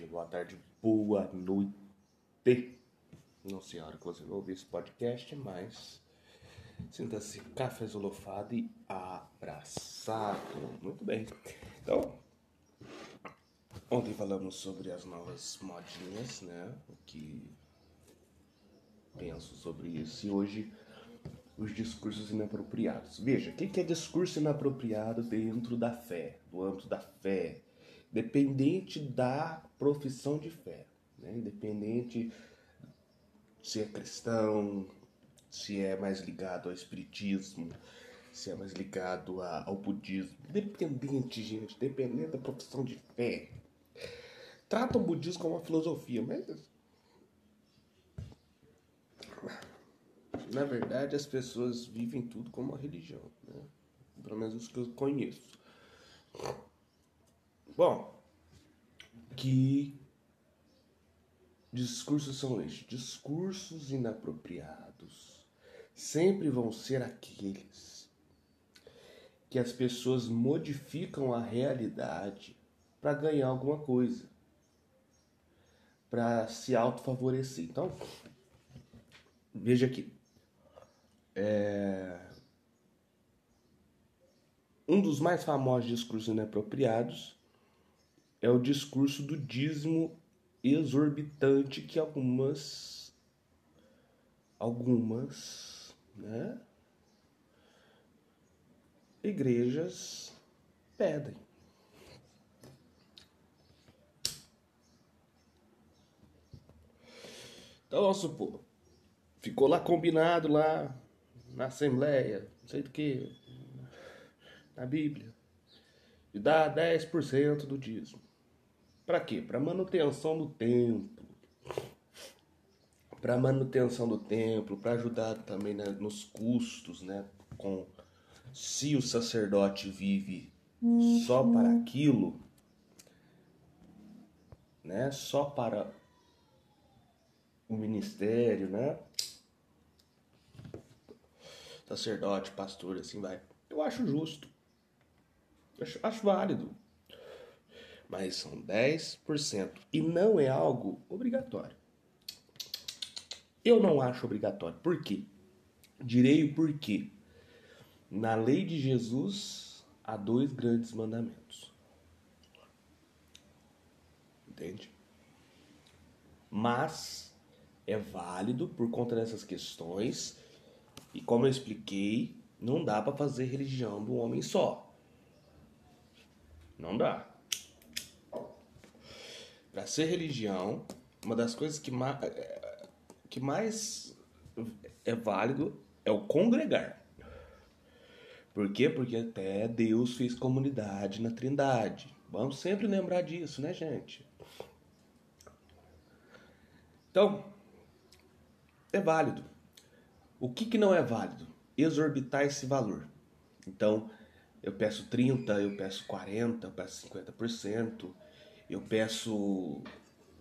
dia, boa tarde, boa noite. Não sei a hora que você vai ouvir esse podcast, mas sinta-se cafezolofado e abraçado. Muito bem. Então, ontem falamos sobre as novas modinhas, né? O que penso sobre isso. E hoje, os discursos inapropriados. Veja, o que é discurso inapropriado dentro da fé, do âmbito da fé? Dependente da profissão de fé, né? independente se é cristão, se é mais ligado ao espiritismo, se é mais ligado ao budismo. Dependente, gente, dependendo da profissão de fé. Trata o budismo como uma filosofia, mas. Na verdade, as pessoas vivem tudo como uma religião, né? Pelo menos os que eu conheço. Bom, que discursos são estes? Discursos inapropriados sempre vão ser aqueles que as pessoas modificam a realidade para ganhar alguma coisa, para se autofavorecer. Então, veja aqui. É... Um dos mais famosos discursos inapropriados é o discurso do dízimo exorbitante que algumas algumas, né, igrejas pedem. Então vamos supor, ficou lá combinado lá na Assembleia, não sei do que, na Bíblia, de dar 10% do dízimo. Para quê? Para manutenção do templo. Para manutenção do templo, para ajudar também né, nos custos, né? Com se o sacerdote vive só para aquilo, né? Só para o ministério, né? Sacerdote, pastor, assim vai. Eu acho justo. Acho, acho válido mas são 10% e não é algo obrigatório. Eu não acho obrigatório. Por quê? Direi o porquê. Na lei de Jesus há dois grandes mandamentos. Entende? Mas é válido por conta dessas questões e como eu expliquei, não dá para fazer religião um homem só. Não dá. Para ser religião, uma das coisas que, ma que mais é válido é o congregar. Por quê? Porque até Deus fez comunidade na Trindade. Vamos sempre lembrar disso, né, gente? Então, é válido. O que, que não é válido? Exorbitar esse valor. Então, eu peço 30, eu peço 40, eu peço 50% eu peço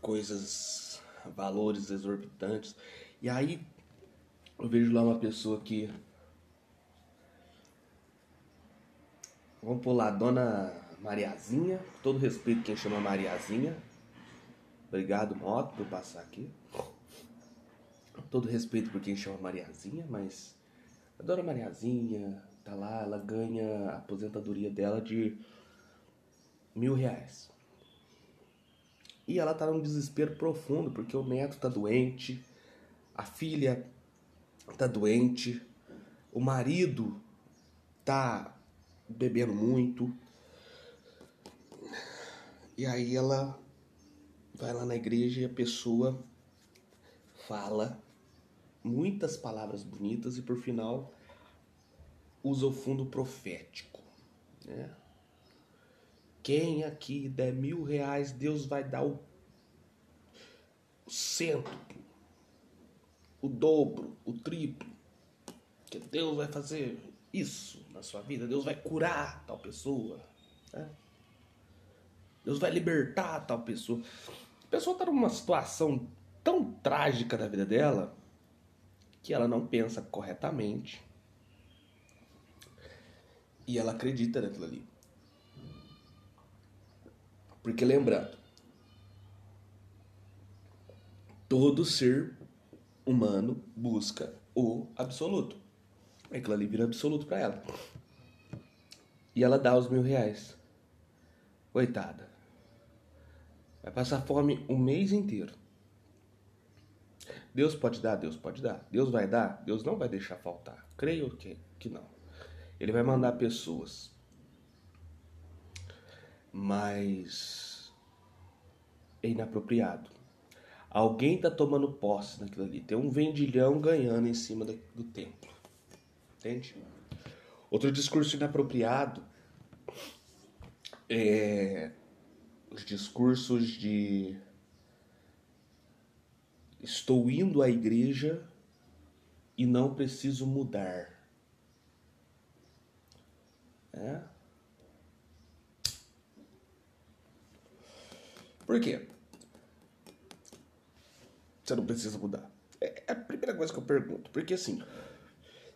coisas, valores exorbitantes, e aí eu vejo lá uma pessoa que. Vamos pular, Dona Mariazinha, todo respeito quem chama Mariazinha. Obrigado, Moto, por passar aqui. Todo respeito por quem chama Mariazinha, mas a Dona Mariazinha tá lá, ela ganha a aposentadoria dela de mil reais. E ela tá num desespero profundo, porque o neto tá doente, a filha tá doente, o marido tá bebendo muito. E aí ela vai lá na igreja e a pessoa fala muitas palavras bonitas e por final usa o fundo profético, né? Quem aqui der mil reais, Deus vai dar o cento, o dobro, o triplo. Que Deus vai fazer isso na sua vida. Deus vai curar tal pessoa. Né? Deus vai libertar tal pessoa. A pessoa está numa situação tão trágica da vida dela que ela não pensa corretamente e ela acredita naquilo ali. Porque lembrando, todo ser humano busca o absoluto. Aquilo ali vira absoluto para ela. E ela dá os mil reais. Coitada. Vai passar fome o mês inteiro. Deus pode dar, Deus pode dar. Deus vai dar, Deus não vai deixar faltar. Creio que, que não. Ele vai mandar pessoas. Mas é inapropriado. Alguém está tomando posse naquilo ali. Tem um vendilhão ganhando em cima do templo. Entende? Outro discurso inapropriado é os discursos de estou indo à igreja e não preciso mudar. É? Por quê? Você não precisa mudar. É, é a primeira coisa que eu pergunto. Porque assim,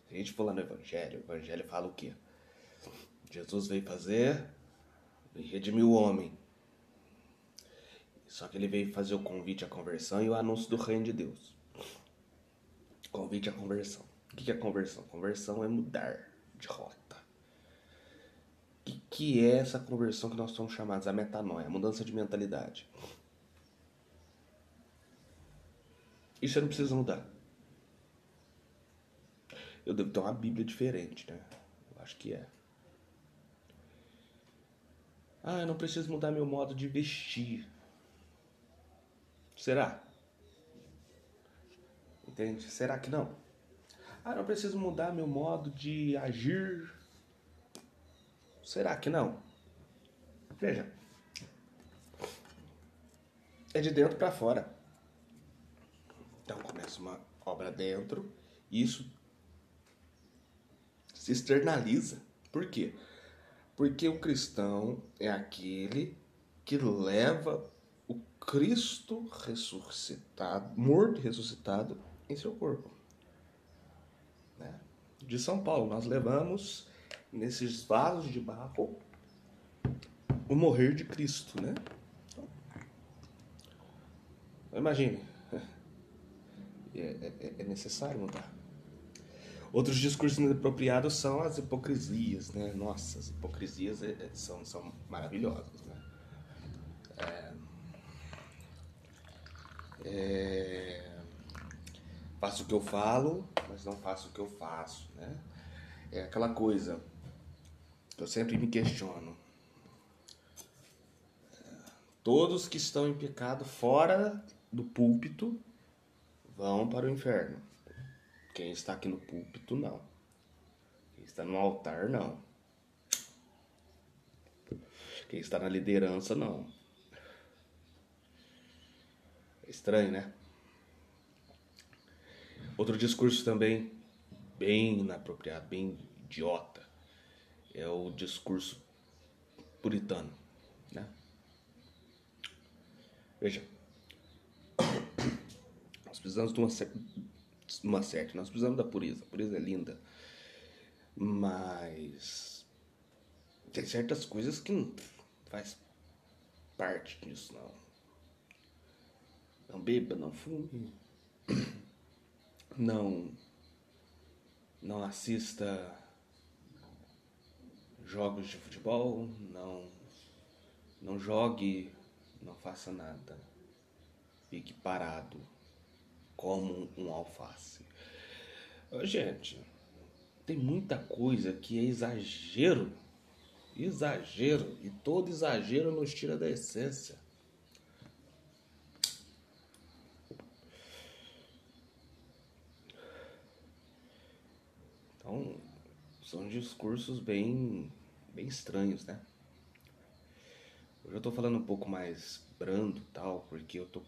se a gente for lá no Evangelho, o Evangelho fala o quê? Jesus veio fazer e redimir o homem. Só que ele veio fazer o convite à conversão e o anúncio do reino de Deus. Convite à conversão. O que é conversão? Conversão é mudar de rota. O que é essa conversão que nós somos chamados? A metanoia, a mudança de mentalidade. E você não precisa mudar. Eu devo ter uma Bíblia diferente, né? Eu acho que é. Ah, eu não preciso mudar meu modo de vestir. Será? Entende? Será que não? Ah, eu não preciso mudar meu modo de agir. Será que não? Veja. É de dentro para fora. Uma obra dentro, isso se externaliza. Por quê? Porque o cristão é aquele que leva o Cristo ressuscitado, morto e ressuscitado em seu corpo. Né? De São Paulo, nós levamos nesses vasos de barro o morrer de Cristo, né? Então, imagine, é, é, é necessário mudar. Outros discursos inapropriados são as hipocrisias, né? Nossa, as hipocrisias é, é, são, são maravilhosas, né? É, é, faço o que eu falo, mas não faço o que eu faço, né? É aquela coisa que eu sempre me questiono. Todos que estão em pecado fora do púlpito vão para o inferno. Quem está aqui no púlpito, não. Quem está no altar, não. Quem está na liderança, não. É estranho, né? Outro discurso também bem inapropriado, bem idiota, é o discurso puritano, né? Veja, precisamos de uma, uma certa, nós precisamos da pureza. A pureza é linda. Mas tem certas coisas que não faz parte disso, não. Não beba, não fume. Não não assista jogos de futebol, não não jogue, não faça nada. Fique parado como um alface. Gente, tem muita coisa que é exagero. Exagero. E todo exagero nos tira da essência. Então, são discursos bem, bem estranhos, né? Hoje eu tô falando um pouco mais brando tal, porque eu tô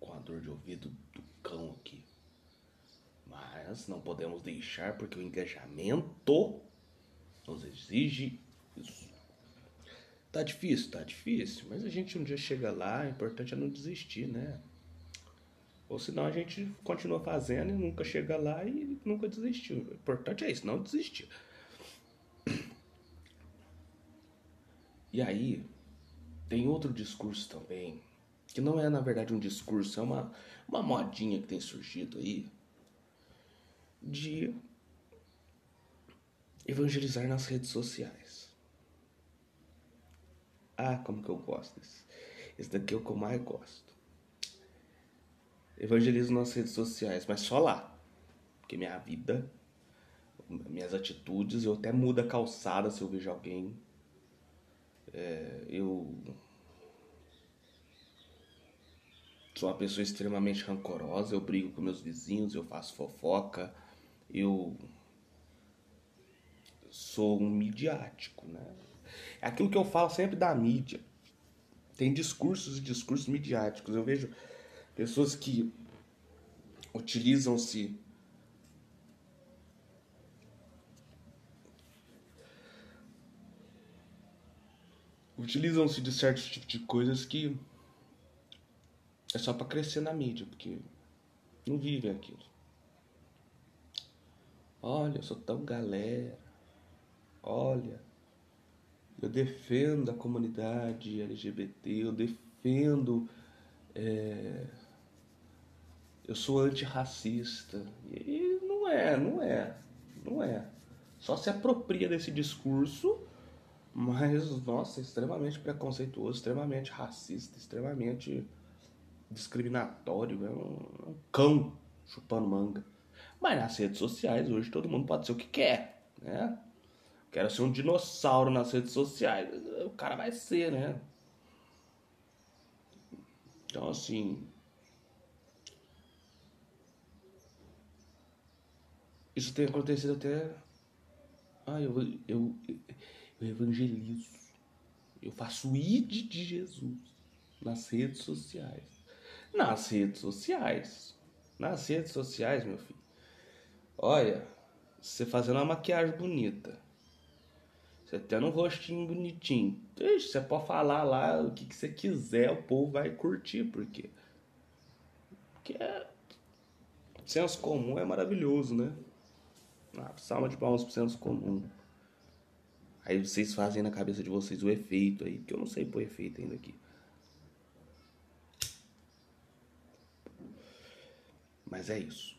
com a dor de ouvido do cão aqui. Mas não podemos deixar porque o engajamento nos exige isso. Tá difícil, tá difícil, mas a gente um dia chega lá, o importante é não desistir, né? Ou senão a gente continua fazendo e nunca chega lá e nunca desistiu. O importante é isso, não desistir. E aí, tem outro discurso também que não é na verdade um discurso, é uma, uma modinha que tem surgido aí de evangelizar nas redes sociais. Ah, como que eu gosto desse. Esse daqui é o que eu mais gosto. Evangelizo nas redes sociais, mas só lá. Porque minha vida, minhas atitudes, eu até mudo a calçada se eu vejo alguém. É, eu sou uma pessoa extremamente rancorosa, eu brigo com meus vizinhos, eu faço fofoca, eu sou um midiático, né? É aquilo que eu falo sempre da mídia. Tem discursos e discursos midiáticos. Eu vejo pessoas que utilizam-se utilizam-se de certos tipos de coisas que é só para crescer na mídia, porque não vivem aquilo. Olha, eu sou tão galera. Olha, eu defendo a comunidade LGBT, eu defendo. É, eu sou antirracista. E não é, não é, não é. Só se apropria desse discurso, mas, nossa, extremamente preconceituoso, extremamente racista, extremamente discriminatório. É um, um cão chupando manga. Mas nas redes sociais, hoje todo mundo pode ser o que quer, né? Quero ser um dinossauro nas redes sociais. O cara vai ser, né? Então, assim. Isso tem acontecido até. Ah, eu, eu, eu evangelizo. Eu faço id de Jesus nas redes sociais. Nas redes sociais. Nas redes sociais, meu filho. Olha, você fazendo uma maquiagem bonita. Você tendo um rostinho bonitinho. Você pode falar lá o que, que você quiser, o povo vai curtir, porque. Porque é. Senso comum é maravilhoso, né? Ah, salva de palmas pro senso comum. Aí vocês fazem na cabeça de vocês o efeito aí, que eu não sei pôr efeito ainda aqui. Mas é isso.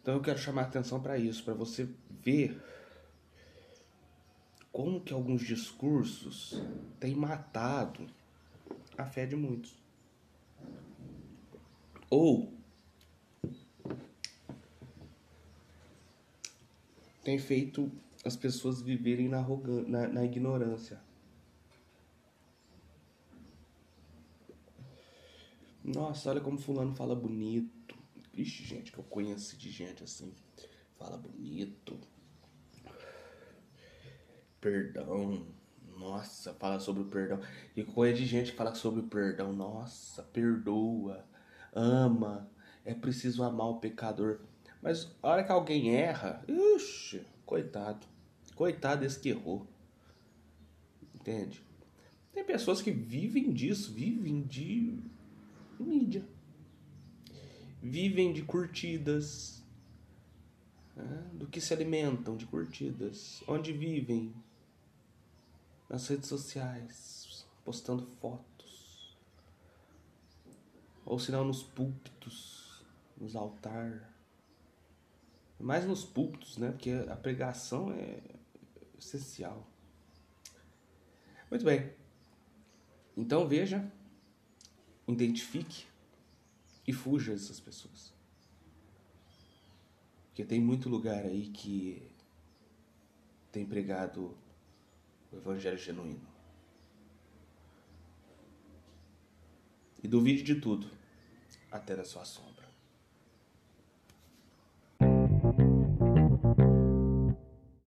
Então eu quero chamar a atenção para isso, para você ver como que alguns discursos têm matado a fé de muitos. Ou tem feito as pessoas viverem na, na, na ignorância. Nossa, olha como fulano fala bonito. Ixi, gente, que eu conheci de gente assim. Fala bonito. Perdão. Nossa, fala sobre o perdão. E coisa de gente que fala sobre o perdão. Nossa, perdoa. Ama. É preciso amar o pecador. Mas a hora que alguém erra, ixi, coitado. Coitado desse que errou. Entende? Tem pessoas que vivem disso, vivem de mídia vivem de curtidas. Né? Do que se alimentam de curtidas? Onde vivem? Nas redes sociais, postando fotos. Ou não nos púlpitos, nos altares. Mais nos púlpitos, né? Porque a pregação é essencial. Muito bem. Então veja, identifique e fuja dessas pessoas. Porque tem muito lugar aí que tem pregado o evangelho genuíno. E duvide de tudo, até da sua sombra.